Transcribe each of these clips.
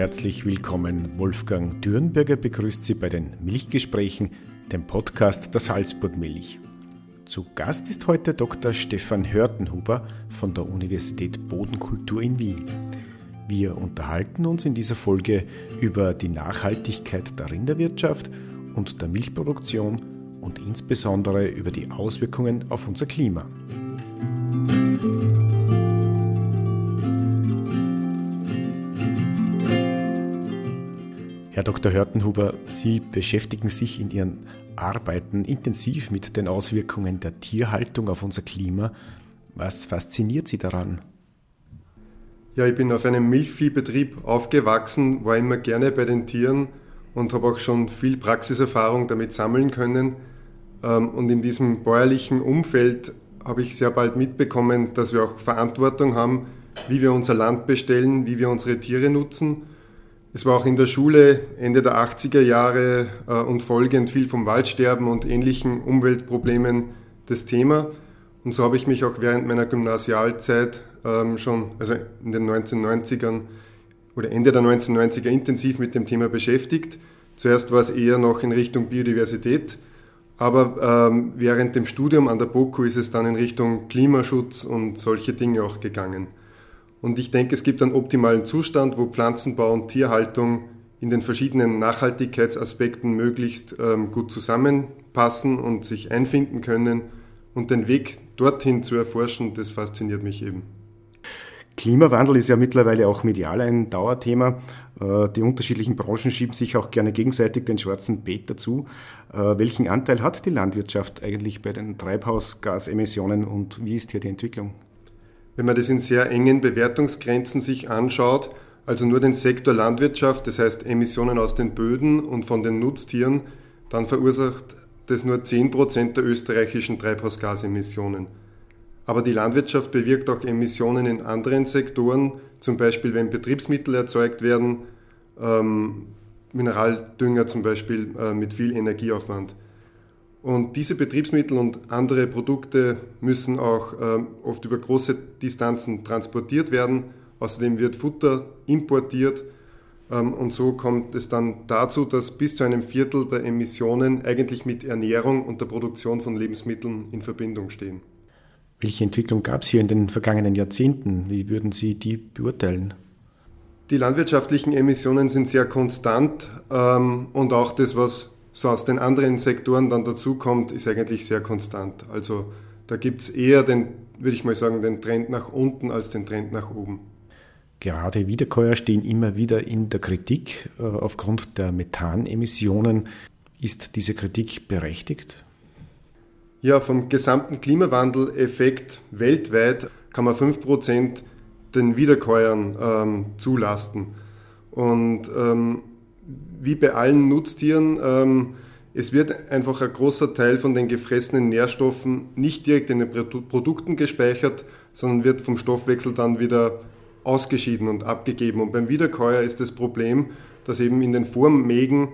herzlich willkommen. Wolfgang Dürnberger begrüßt Sie bei den Milchgesprächen, dem Podcast der Salzburg Milch. Zu Gast ist heute Dr. Stefan Hörtenhuber von der Universität Bodenkultur in Wien. Wir unterhalten uns in dieser Folge über die Nachhaltigkeit der Rinderwirtschaft und der Milchproduktion und insbesondere über die Auswirkungen auf unser Klima. Dr. Hörtenhuber, Sie beschäftigen sich in Ihren Arbeiten intensiv mit den Auswirkungen der Tierhaltung auf unser Klima. Was fasziniert Sie daran? Ja, ich bin auf einem Milchviehbetrieb aufgewachsen, war immer gerne bei den Tieren und habe auch schon viel Praxiserfahrung damit sammeln können. Ähm, und in diesem bäuerlichen Umfeld habe ich sehr bald mitbekommen, dass wir auch Verantwortung haben, wie wir unser Land bestellen, wie wir unsere Tiere nutzen es war auch in der Schule Ende der 80er Jahre äh, und folgend viel vom Waldsterben und ähnlichen Umweltproblemen das Thema. Und so habe ich mich auch während meiner Gymnasialzeit ähm, schon, also in den 1990ern oder Ende der 1990er intensiv mit dem Thema beschäftigt. Zuerst war es eher noch in Richtung Biodiversität, aber ähm, während dem Studium an der BOKU ist es dann in Richtung Klimaschutz und solche Dinge auch gegangen. Und ich denke, es gibt einen optimalen Zustand, wo Pflanzenbau und Tierhaltung in den verschiedenen Nachhaltigkeitsaspekten möglichst ähm, gut zusammenpassen und sich einfinden können. Und den Weg dorthin zu erforschen, das fasziniert mich eben. Klimawandel ist ja mittlerweile auch medial ein Dauerthema. Äh, die unterschiedlichen Branchen schieben sich auch gerne gegenseitig den schwarzen Peter zu. Äh, welchen Anteil hat die Landwirtschaft eigentlich bei den Treibhausgasemissionen und wie ist hier die Entwicklung? Wenn man das in sehr engen Bewertungsgrenzen sich anschaut, also nur den Sektor Landwirtschaft, das heißt Emissionen aus den Böden und von den Nutztieren, dann verursacht das nur 10% der österreichischen Treibhausgasemissionen. Aber die Landwirtschaft bewirkt auch Emissionen in anderen Sektoren, zum Beispiel wenn Betriebsmittel erzeugt werden, ähm, Mineraldünger zum Beispiel äh, mit viel Energieaufwand. Und diese Betriebsmittel und andere Produkte müssen auch äh, oft über große Distanzen transportiert werden. Außerdem wird Futter importiert. Ähm, und so kommt es dann dazu, dass bis zu einem Viertel der Emissionen eigentlich mit Ernährung und der Produktion von Lebensmitteln in Verbindung stehen. Welche Entwicklung gab es hier in den vergangenen Jahrzehnten? Wie würden Sie die beurteilen? Die landwirtschaftlichen Emissionen sind sehr konstant ähm, und auch das, was so aus den anderen Sektoren dann dazukommt, ist eigentlich sehr konstant. Also da gibt es eher den, würde ich mal sagen, den Trend nach unten als den Trend nach oben. Gerade Wiederkäuer stehen immer wieder in der Kritik äh, aufgrund der Methanemissionen. Ist diese Kritik berechtigt? Ja, vom gesamten Klimawandel-Effekt weltweit kann man 5% den Wiederkäuern ähm, zulasten. Und ähm, wie bei allen Nutztieren, ähm, es wird einfach ein großer Teil von den gefressenen Nährstoffen nicht direkt in den Produkten gespeichert, sondern wird vom Stoffwechsel dann wieder ausgeschieden und abgegeben. Und beim Wiederkäuer ist das Problem, dass eben in den Vormägen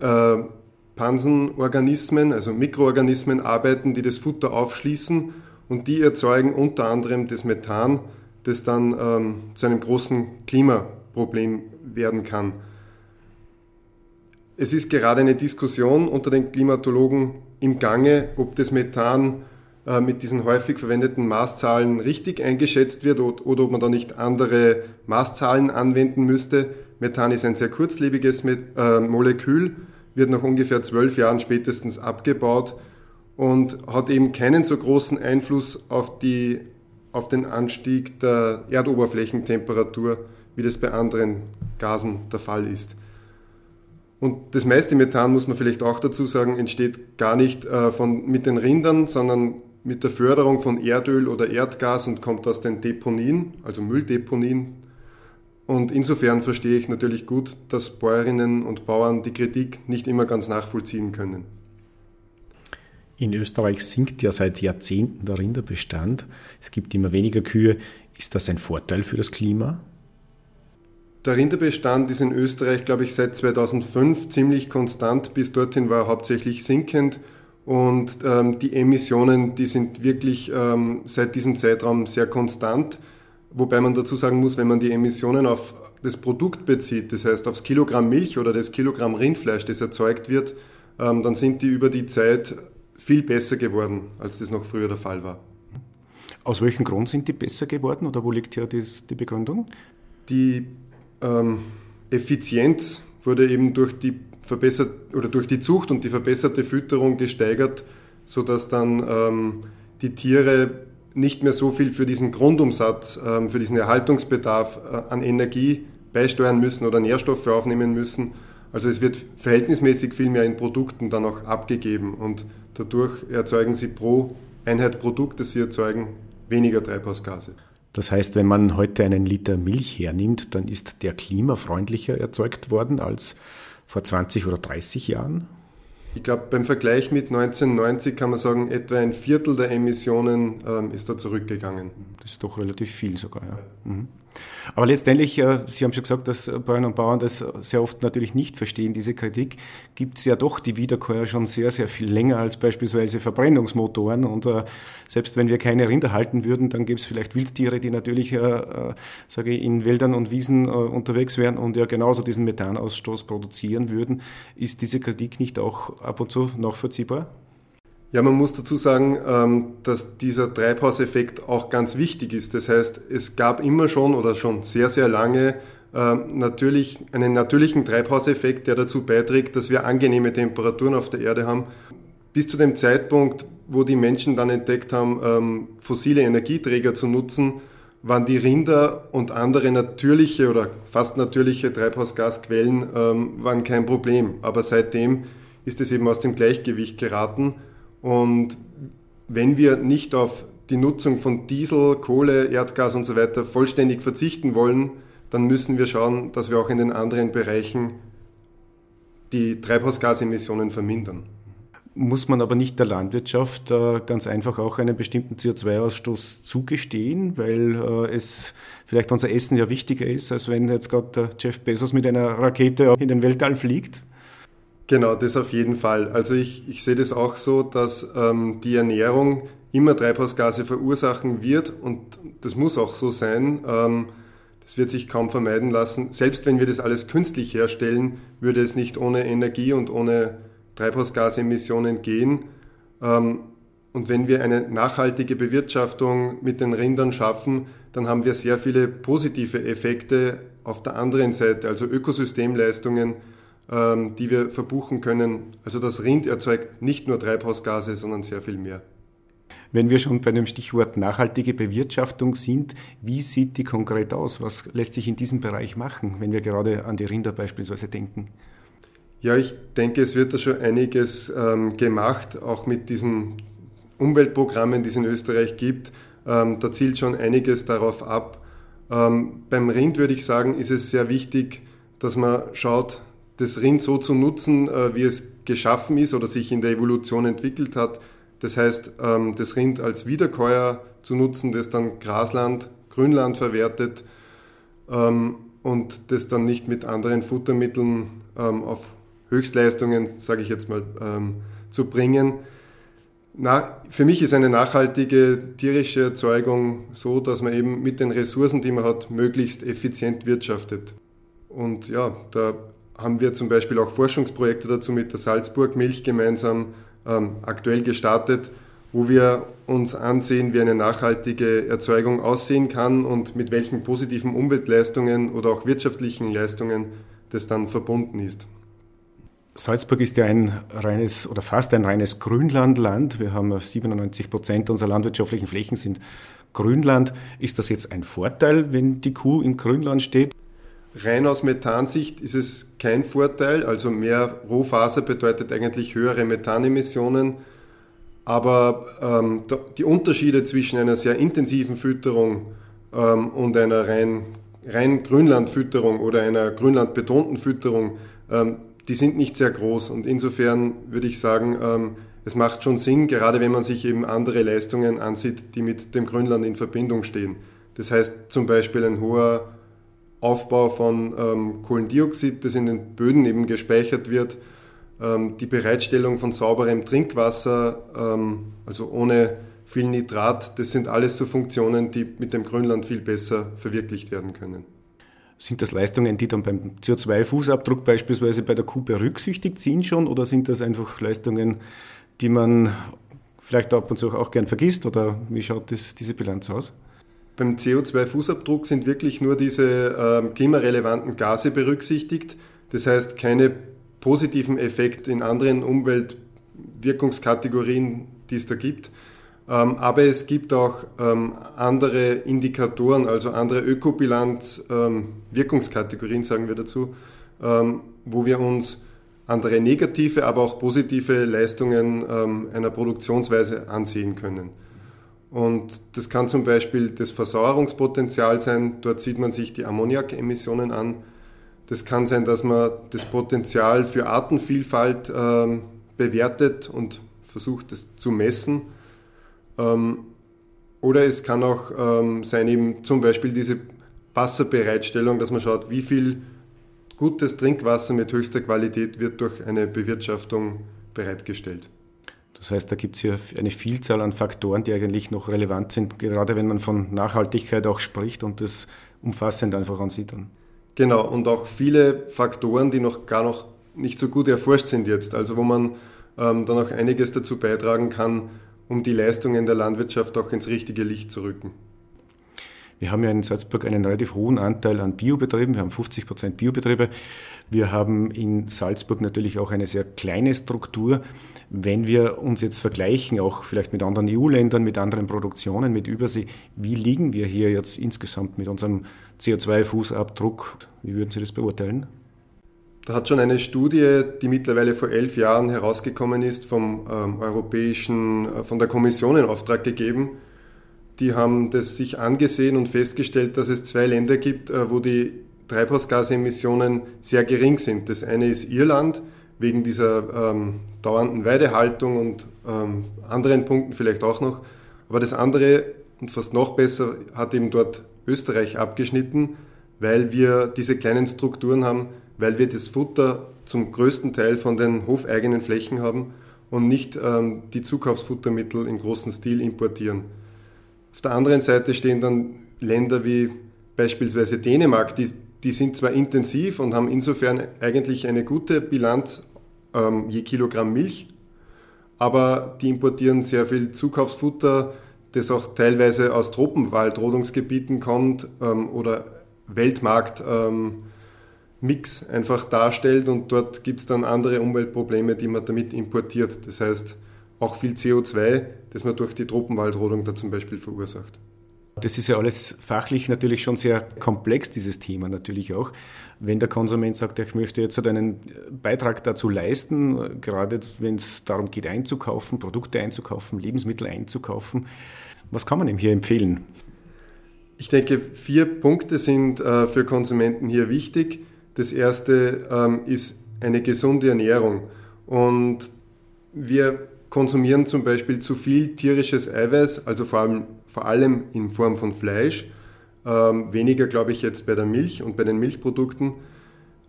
äh, Pansenorganismen, also Mikroorganismen arbeiten, die das Futter aufschließen und die erzeugen unter anderem das Methan, das dann ähm, zu einem großen Klimaproblem werden kann. Es ist gerade eine Diskussion unter den Klimatologen im Gange, ob das Methan äh, mit diesen häufig verwendeten Maßzahlen richtig eingeschätzt wird oder ob man da nicht andere Maßzahlen anwenden müsste. Methan ist ein sehr kurzlebiges äh, Molekül, wird nach ungefähr zwölf Jahren spätestens abgebaut und hat eben keinen so großen Einfluss auf, die, auf den Anstieg der Erdoberflächentemperatur, wie das bei anderen Gasen der Fall ist. Und das meiste Methan, muss man vielleicht auch dazu sagen, entsteht gar nicht äh, von, mit den Rindern, sondern mit der Förderung von Erdöl oder Erdgas und kommt aus den Deponien, also Mülldeponien. Und insofern verstehe ich natürlich gut, dass Bäuerinnen und Bauern die Kritik nicht immer ganz nachvollziehen können. In Österreich sinkt ja seit Jahrzehnten der Rinderbestand. Es gibt immer weniger Kühe. Ist das ein Vorteil für das Klima? Der Rinderbestand ist in Österreich, glaube ich, seit 2005 ziemlich konstant. Bis dorthin war er hauptsächlich sinkend. Und ähm, die Emissionen, die sind wirklich ähm, seit diesem Zeitraum sehr konstant. Wobei man dazu sagen muss, wenn man die Emissionen auf das Produkt bezieht, das heißt aufs Kilogramm Milch oder das Kilogramm Rindfleisch, das erzeugt wird, ähm, dann sind die über die Zeit viel besser geworden, als das noch früher der Fall war. Aus welchem Grund sind die besser geworden oder wo liegt hier die Begründung? Die ähm, Effizienz wurde eben durch die verbessert oder durch die Zucht und die verbesserte Fütterung gesteigert, sodass dann ähm, die Tiere nicht mehr so viel für diesen Grundumsatz, ähm, für diesen Erhaltungsbedarf äh, an Energie beisteuern müssen oder Nährstoffe aufnehmen müssen. Also es wird verhältnismäßig viel mehr in Produkten dann auch abgegeben und dadurch erzeugen sie pro Einheit Produkt, das sie erzeugen, weniger Treibhausgase. Das heißt, wenn man heute einen Liter Milch hernimmt, dann ist der klimafreundlicher erzeugt worden als vor 20 oder 30 Jahren? Ich glaube, beim Vergleich mit 1990 kann man sagen, etwa ein Viertel der Emissionen ähm, ist da zurückgegangen. Das ist doch relativ viel sogar, ja. Mhm. Aber letztendlich, äh, Sie haben schon gesagt, dass Bäuerinnen und Bauern das sehr oft natürlich nicht verstehen, diese Kritik, gibt es ja doch die Wiederkäuer schon sehr, sehr viel länger als beispielsweise Verbrennungsmotoren. Und äh, selbst wenn wir keine Rinder halten würden, dann gäbe es vielleicht Wildtiere, die natürlich, äh, äh, sage ich, in Wäldern und Wiesen äh, unterwegs wären und ja genauso diesen Methanausstoß produzieren würden. Ist diese Kritik nicht auch ab und zu nachvollziehbar? Ja, man muss dazu sagen, ähm, dass dieser Treibhauseffekt auch ganz wichtig ist. Das heißt, es gab immer schon oder schon sehr, sehr lange ähm, natürlich einen natürlichen Treibhauseffekt, der dazu beiträgt, dass wir angenehme Temperaturen auf der Erde haben. Bis zu dem Zeitpunkt, wo die Menschen dann entdeckt haben, ähm, fossile Energieträger zu nutzen, waren die Rinder und andere natürliche oder fast natürliche Treibhausgasquellen waren kein Problem. Aber seitdem ist es eben aus dem Gleichgewicht geraten und wenn wir nicht auf die Nutzung von Diesel, Kohle, Erdgas und so weiter vollständig verzichten wollen, dann müssen wir schauen, dass wir auch in den anderen Bereichen die Treibhausgasemissionen vermindern. Muss man aber nicht der Landwirtschaft äh, ganz einfach auch einen bestimmten CO2-Ausstoß zugestehen, weil äh, es vielleicht unser Essen ja wichtiger ist, als wenn jetzt gerade Jeff Bezos mit einer Rakete in den Weltall fliegt? Genau, das auf jeden Fall. Also ich, ich sehe das auch so, dass ähm, die Ernährung immer Treibhausgase verursachen wird und das muss auch so sein. Ähm, das wird sich kaum vermeiden lassen. Selbst wenn wir das alles künstlich herstellen, würde es nicht ohne Energie und ohne Treibhausgasemissionen gehen. Ähm, und wenn wir eine nachhaltige Bewirtschaftung mit den Rindern schaffen, dann haben wir sehr viele positive Effekte auf der anderen Seite, also Ökosystemleistungen, die wir verbuchen können. Also das Rind erzeugt nicht nur Treibhausgase, sondern sehr viel mehr. Wenn wir schon bei dem Stichwort nachhaltige Bewirtschaftung sind, wie sieht die konkret aus? Was lässt sich in diesem Bereich machen, wenn wir gerade an die Rinder beispielsweise denken? Ja, ich denke, es wird da schon einiges ähm, gemacht, auch mit diesen Umweltprogrammen, die es in Österreich gibt. Ähm, da zielt schon einiges darauf ab. Ähm, beim Rind würde ich sagen, ist es sehr wichtig, dass man schaut, das Rind so zu nutzen, äh, wie es geschaffen ist oder sich in der Evolution entwickelt hat. Das heißt, ähm, das Rind als Wiederkäuer zu nutzen, das dann Grasland, Grünland verwertet ähm, und das dann nicht mit anderen Futtermitteln ähm, auf Höchstleistungen, sage ich jetzt mal, zu bringen. Na, für mich ist eine nachhaltige tierische Erzeugung so, dass man eben mit den Ressourcen, die man hat, möglichst effizient wirtschaftet. Und ja, da haben wir zum Beispiel auch Forschungsprojekte dazu mit der Salzburg Milch gemeinsam ähm, aktuell gestartet, wo wir uns ansehen, wie eine nachhaltige Erzeugung aussehen kann und mit welchen positiven Umweltleistungen oder auch wirtschaftlichen Leistungen das dann verbunden ist. Salzburg ist ja ein reines oder fast ein reines Grünlandland. Wir haben 97 Prozent unserer landwirtschaftlichen Flächen sind Grünland. Ist das jetzt ein Vorteil, wenn die Kuh im Grünland steht? Rein aus Methansicht ist es kein Vorteil, also mehr Rohfaser bedeutet eigentlich höhere Methanemissionen. Aber ähm, die Unterschiede zwischen einer sehr intensiven Fütterung ähm, und einer rein, rein Grünlandfütterung oder einer grünlandbetonten Fütterung, ähm, die sind nicht sehr groß. Und insofern würde ich sagen, ähm, es macht schon Sinn, gerade wenn man sich eben andere Leistungen ansieht, die mit dem Grünland in Verbindung stehen. Das heißt zum Beispiel ein hoher Aufbau von ähm, Kohlendioxid, das in den Böden eben gespeichert wird, ähm, die Bereitstellung von sauberem Trinkwasser, ähm, also ohne viel Nitrat. Das sind alles so Funktionen, die mit dem Grünland viel besser verwirklicht werden können. Sind das Leistungen, die dann beim CO2-Fußabdruck beispielsweise bei der Kuh berücksichtigt sind schon oder sind das einfach Leistungen, die man vielleicht ab und zu auch gern vergisst oder wie schaut das, diese Bilanz aus? Beim CO2-Fußabdruck sind wirklich nur diese äh, klimarelevanten Gase berücksichtigt. Das heißt, keine positiven Effekte in anderen Umweltwirkungskategorien, die es da gibt. Ähm, aber es gibt auch ähm, andere Indikatoren, also andere Ökobilanz-Wirkungskategorien, ähm, sagen wir dazu, wo wir uns andere negative, aber auch positive Leistungen einer Produktionsweise ansehen können. Und das kann zum Beispiel das Versauerungspotenzial sein, dort sieht man sich die Ammoniakemissionen an. Das kann sein, dass man das Potenzial für Artenvielfalt bewertet und versucht, das zu messen. Ähm, oder es kann auch ähm, sein, eben zum Beispiel diese Wasserbereitstellung, dass man schaut, wie viel gutes Trinkwasser mit höchster Qualität wird durch eine Bewirtschaftung bereitgestellt. Das heißt, da gibt es hier eine Vielzahl an Faktoren, die eigentlich noch relevant sind, gerade wenn man von Nachhaltigkeit auch spricht und das umfassend einfach ansieht. Dann. Genau, und auch viele Faktoren, die noch gar noch nicht so gut erforscht sind jetzt, also wo man ähm, dann auch einiges dazu beitragen kann, um die Leistungen der Landwirtschaft auch ins richtige Licht zu rücken. Wir haben ja in Salzburg einen relativ hohen Anteil an Biobetrieben. Wir haben 50 Prozent Biobetriebe. Wir haben in Salzburg natürlich auch eine sehr kleine Struktur. Wenn wir uns jetzt vergleichen, auch vielleicht mit anderen EU-Ländern, mit anderen Produktionen, mit Übersee, wie liegen wir hier jetzt insgesamt mit unserem CO2-Fußabdruck? Wie würden Sie das beurteilen? Da hat schon eine Studie, die mittlerweile vor elf Jahren herausgekommen ist, vom ähm, europäischen, äh, von der Kommission in Auftrag gegeben. Die haben das sich angesehen und festgestellt, dass es zwei Länder gibt, äh, wo die Treibhausgasemissionen sehr gering sind. Das eine ist Irland, wegen dieser ähm, dauernden Weidehaltung und ähm, anderen Punkten vielleicht auch noch. Aber das andere und fast noch besser hat eben dort Österreich abgeschnitten, weil wir diese kleinen Strukturen haben, weil wir das Futter zum größten Teil von den hofeigenen Flächen haben und nicht ähm, die Zukaufsfuttermittel im großen Stil importieren. Auf der anderen Seite stehen dann Länder wie beispielsweise Dänemark, die, die sind zwar intensiv und haben insofern eigentlich eine gute Bilanz ähm, je Kilogramm Milch, aber die importieren sehr viel Zukaufsfutter, das auch teilweise aus Tropenwaldrodungsgebieten kommt ähm, oder Weltmarkt. Ähm, Mix einfach darstellt und dort gibt es dann andere Umweltprobleme, die man damit importiert. Das heißt auch viel CO2, das man durch die Tropenwaldrodung da zum Beispiel verursacht. Das ist ja alles fachlich natürlich schon sehr komplex, dieses Thema natürlich auch. Wenn der Konsument sagt, ich möchte jetzt einen Beitrag dazu leisten, gerade wenn es darum geht, einzukaufen, Produkte einzukaufen, Lebensmittel einzukaufen, was kann man ihm hier empfehlen? Ich denke, vier Punkte sind äh, für Konsumenten hier wichtig. Das erste ähm, ist eine gesunde Ernährung. Und wir konsumieren zum Beispiel zu viel tierisches Eiweiß, also vor allem, vor allem in Form von Fleisch. Ähm, weniger, glaube ich, jetzt bei der Milch und bei den Milchprodukten.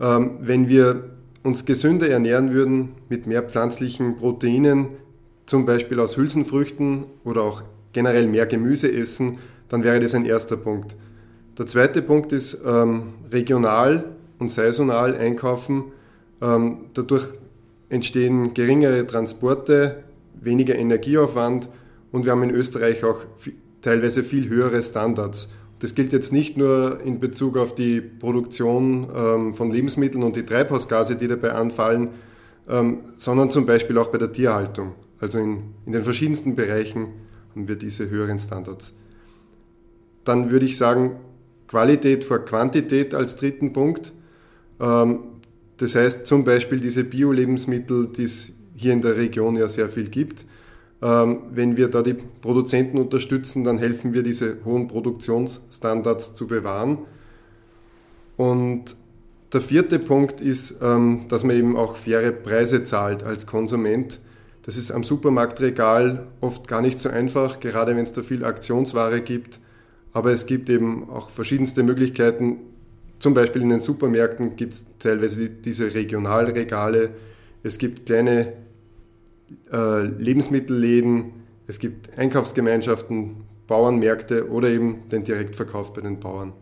Ähm, wenn wir uns gesünder ernähren würden mit mehr pflanzlichen Proteinen, zum Beispiel aus Hülsenfrüchten oder auch generell mehr Gemüse essen, dann wäre das ein erster Punkt. Der zweite Punkt ist ähm, regional und saisonal einkaufen. Ähm, dadurch entstehen geringere Transporte, weniger Energieaufwand und wir haben in Österreich auch teilweise viel höhere Standards. Das gilt jetzt nicht nur in Bezug auf die Produktion ähm, von Lebensmitteln und die Treibhausgase, die dabei anfallen, ähm, sondern zum Beispiel auch bei der Tierhaltung. Also in, in den verschiedensten Bereichen haben wir diese höheren Standards. Dann würde ich sagen, Qualität vor Quantität als dritten Punkt. Ähm, das heißt zum Beispiel diese Bio-Lebensmittel, die es hier in der Region ja sehr viel gibt. Ähm, wenn wir da die Produzenten unterstützen, dann helfen wir, diese hohen Produktionsstandards zu bewahren. Und der vierte Punkt ist, ähm, dass man eben auch faire Preise zahlt als Konsument. Das ist am Supermarktregal oft gar nicht so einfach, gerade wenn es da viel Aktionsware gibt. Aber es gibt eben auch verschiedenste Möglichkeiten, zum Beispiel in den Supermärkten gibt es teilweise diese Regionalregale. Es gibt kleine äh, Lebensmittelläden, es gibt Einkaufsgemeinschaften, Bauernmärkte oder eben den Direktverkauf bei den Bauern.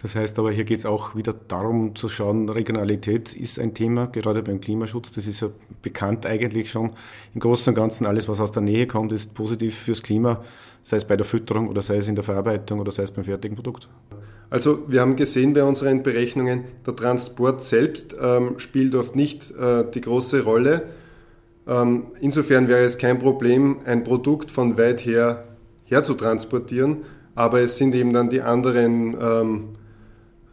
Das heißt aber, hier geht es auch wieder darum zu schauen, Regionalität ist ein Thema, gerade beim Klimaschutz. Das ist ja bekannt eigentlich schon. Im Großen und Ganzen, alles, was aus der Nähe kommt, ist positiv fürs Klima, sei es bei der Fütterung oder sei es in der Verarbeitung oder sei es beim fertigen Produkt. Also wir haben gesehen bei unseren Berechnungen, der Transport selbst ähm, spielt oft nicht äh, die große Rolle. Ähm, insofern wäre es kein Problem, ein Produkt von weit her her zu transportieren, aber es sind eben dann die anderen ähm,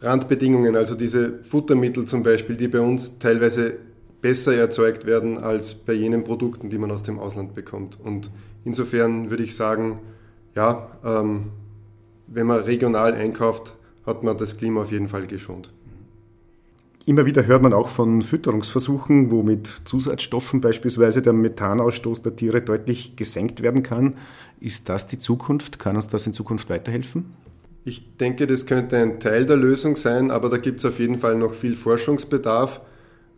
Randbedingungen, also diese Futtermittel zum Beispiel, die bei uns teilweise besser erzeugt werden als bei jenen Produkten, die man aus dem Ausland bekommt. Und insofern würde ich sagen, ja, ähm, wenn man regional einkauft, hat man das Klima auf jeden Fall geschont. Immer wieder hört man auch von Fütterungsversuchen, wo mit Zusatzstoffen beispielsweise der Methanausstoß der Tiere deutlich gesenkt werden kann. Ist das die Zukunft? Kann uns das in Zukunft weiterhelfen? Ich denke, das könnte ein Teil der Lösung sein, aber da gibt es auf jeden Fall noch viel Forschungsbedarf.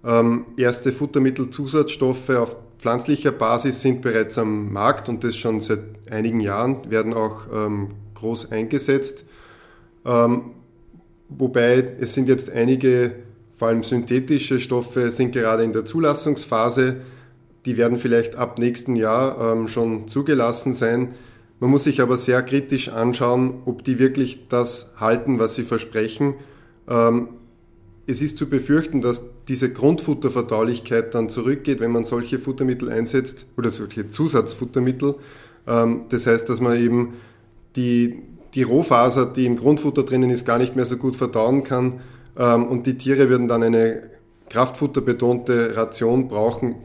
Ähm, erste Futtermittelzusatzstoffe auf pflanzlicher Basis sind bereits am Markt und das schon seit einigen Jahren, werden auch ähm, groß eingesetzt. Ähm, wobei es sind jetzt einige, vor allem synthetische Stoffe, sind gerade in der Zulassungsphase. Die werden vielleicht ab nächsten Jahr ähm, schon zugelassen sein. Man muss sich aber sehr kritisch anschauen, ob die wirklich das halten, was sie versprechen. Ähm, es ist zu befürchten, dass diese Grundfutterverdaulichkeit dann zurückgeht, wenn man solche Futtermittel einsetzt oder solche Zusatzfuttermittel. Ähm, das heißt, dass man eben die, die Rohfaser, die im Grundfutter drinnen ist, gar nicht mehr so gut verdauen kann und die Tiere würden dann eine kraftfutterbetonte Ration brauchen,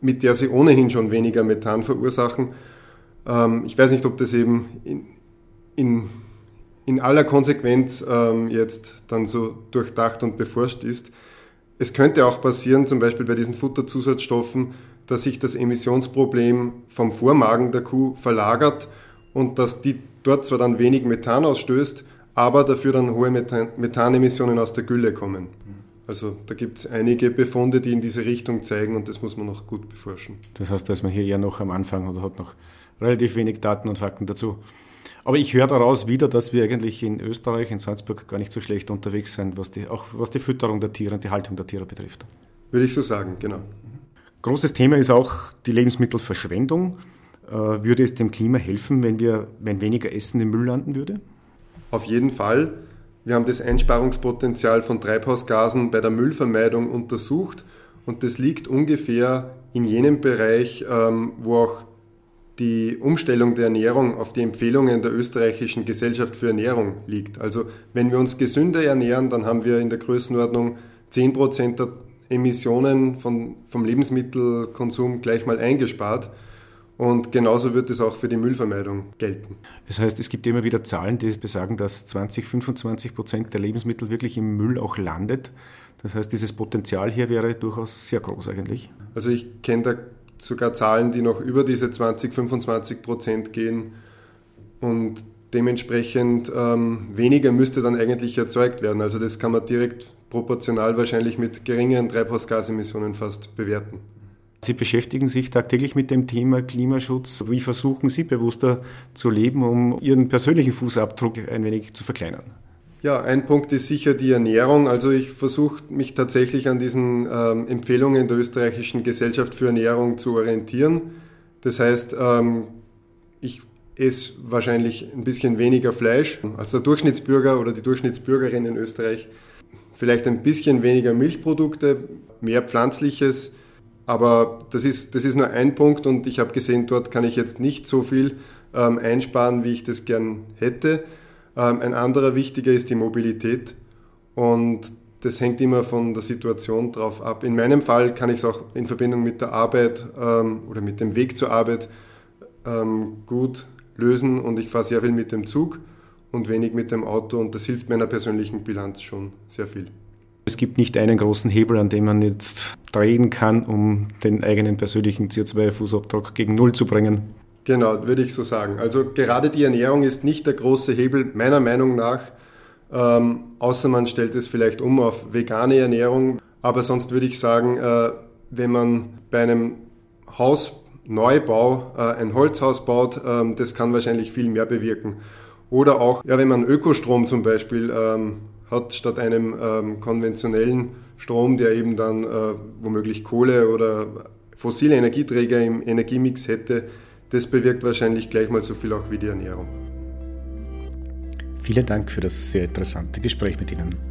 mit der sie ohnehin schon weniger Methan verursachen. Ähm, ich weiß nicht, ob das eben in, in, in aller Konsequenz ähm, jetzt dann so durchdacht und beforscht ist. Es könnte auch passieren, zum Beispiel bei diesen Futterzusatzstoffen, dass sich das Emissionsproblem vom Vormagen der Kuh verlagert und dass die dort zwar dann wenig Methan ausstößt, aber dafür dann hohe Methan Methanemissionen aus der Gülle kommen. Also da gibt es einige Befunde, die in diese Richtung zeigen und das muss man noch gut beforschen. Das heißt, da ist man hier eher noch am Anfang oder hat noch relativ wenig Daten und Fakten dazu. Aber ich höre daraus wieder, dass wir eigentlich in Österreich, in Salzburg, gar nicht so schlecht unterwegs sind, was die, auch was die Fütterung der Tiere und die Haltung der Tiere betrifft. Würde ich so sagen, genau. Großes Thema ist auch die Lebensmittelverschwendung. Äh, würde es dem Klima helfen, wenn, wir, wenn weniger Essen im Müll landen würde? Auf jeden Fall. Wir haben das Einsparungspotenzial von Treibhausgasen bei der Müllvermeidung untersucht und das liegt ungefähr in jenem Bereich, ähm, wo auch die Umstellung der Ernährung auf die Empfehlungen der österreichischen Gesellschaft für Ernährung liegt. Also wenn wir uns gesünder ernähren, dann haben wir in der Größenordnung 10% der Emissionen von, vom Lebensmittelkonsum gleich mal eingespart. Und genauso wird es auch für die Müllvermeidung gelten. Das heißt, es gibt immer wieder Zahlen, die besagen, dass 20, 25 Prozent der Lebensmittel wirklich im Müll auch landet. Das heißt, dieses Potenzial hier wäre durchaus sehr groß eigentlich. Also ich kenne da sogar Zahlen, die noch über diese 20, 25 Prozent gehen. Und dementsprechend ähm, weniger müsste dann eigentlich erzeugt werden. Also das kann man direkt proportional wahrscheinlich mit geringeren Treibhausgasemissionen fast bewerten. Sie beschäftigen sich tagtäglich mit dem Thema Klimaschutz. Wie versuchen Sie bewusster zu leben, um Ihren persönlichen Fußabdruck ein wenig zu verkleinern? Ja, ein Punkt ist sicher die Ernährung. Also ich versuche mich tatsächlich an diesen ähm, Empfehlungen der österreichischen Gesellschaft für Ernährung zu orientieren. Das heißt, ähm, ich esse wahrscheinlich ein bisschen weniger Fleisch als der Durchschnittsbürger oder die Durchschnittsbürgerin in Österreich. Vielleicht ein bisschen weniger Milchprodukte, mehr Pflanzliches. Aber das ist, das ist nur ein Punkt und ich habe gesehen, dort kann ich jetzt nicht so viel ähm, einsparen, wie ich das gern hätte. Ähm, ein anderer wichtiger ist die Mobilität und das hängt immer von der Situation drauf ab. In meinem Fall kann ich es auch in Verbindung mit der Arbeit ähm, oder mit dem Weg zur Arbeit ähm, gut lösen und ich fahre sehr viel mit dem Zug und wenig mit dem Auto und das hilft meiner persönlichen Bilanz schon sehr viel. Es gibt nicht einen großen Hebel, an dem man jetzt drehen kann, um den eigenen persönlichen CO2-Fußabdruck gegen Null zu bringen. Genau, würde ich so sagen. Also gerade die Ernährung ist nicht der große Hebel, meiner Meinung nach, ähm, außer man stellt es vielleicht um auf vegane Ernährung. Aber sonst würde ich sagen, äh, wenn man bei einem Haus Neubau äh, ein Holzhaus baut, ähm, das kann wahrscheinlich viel mehr bewirken. Oder auch, ja, wenn man Ökostrom zum Beispiel ähm, hat, statt einem ähm, konventionellen Strom, der eben dann äh, womöglich Kohle oder fossile Energieträger im Energiemix hätte, das bewirkt wahrscheinlich gleich mal so viel auch wie die Ernährung. Vielen Dank für das sehr interessante Gespräch mit Ihnen.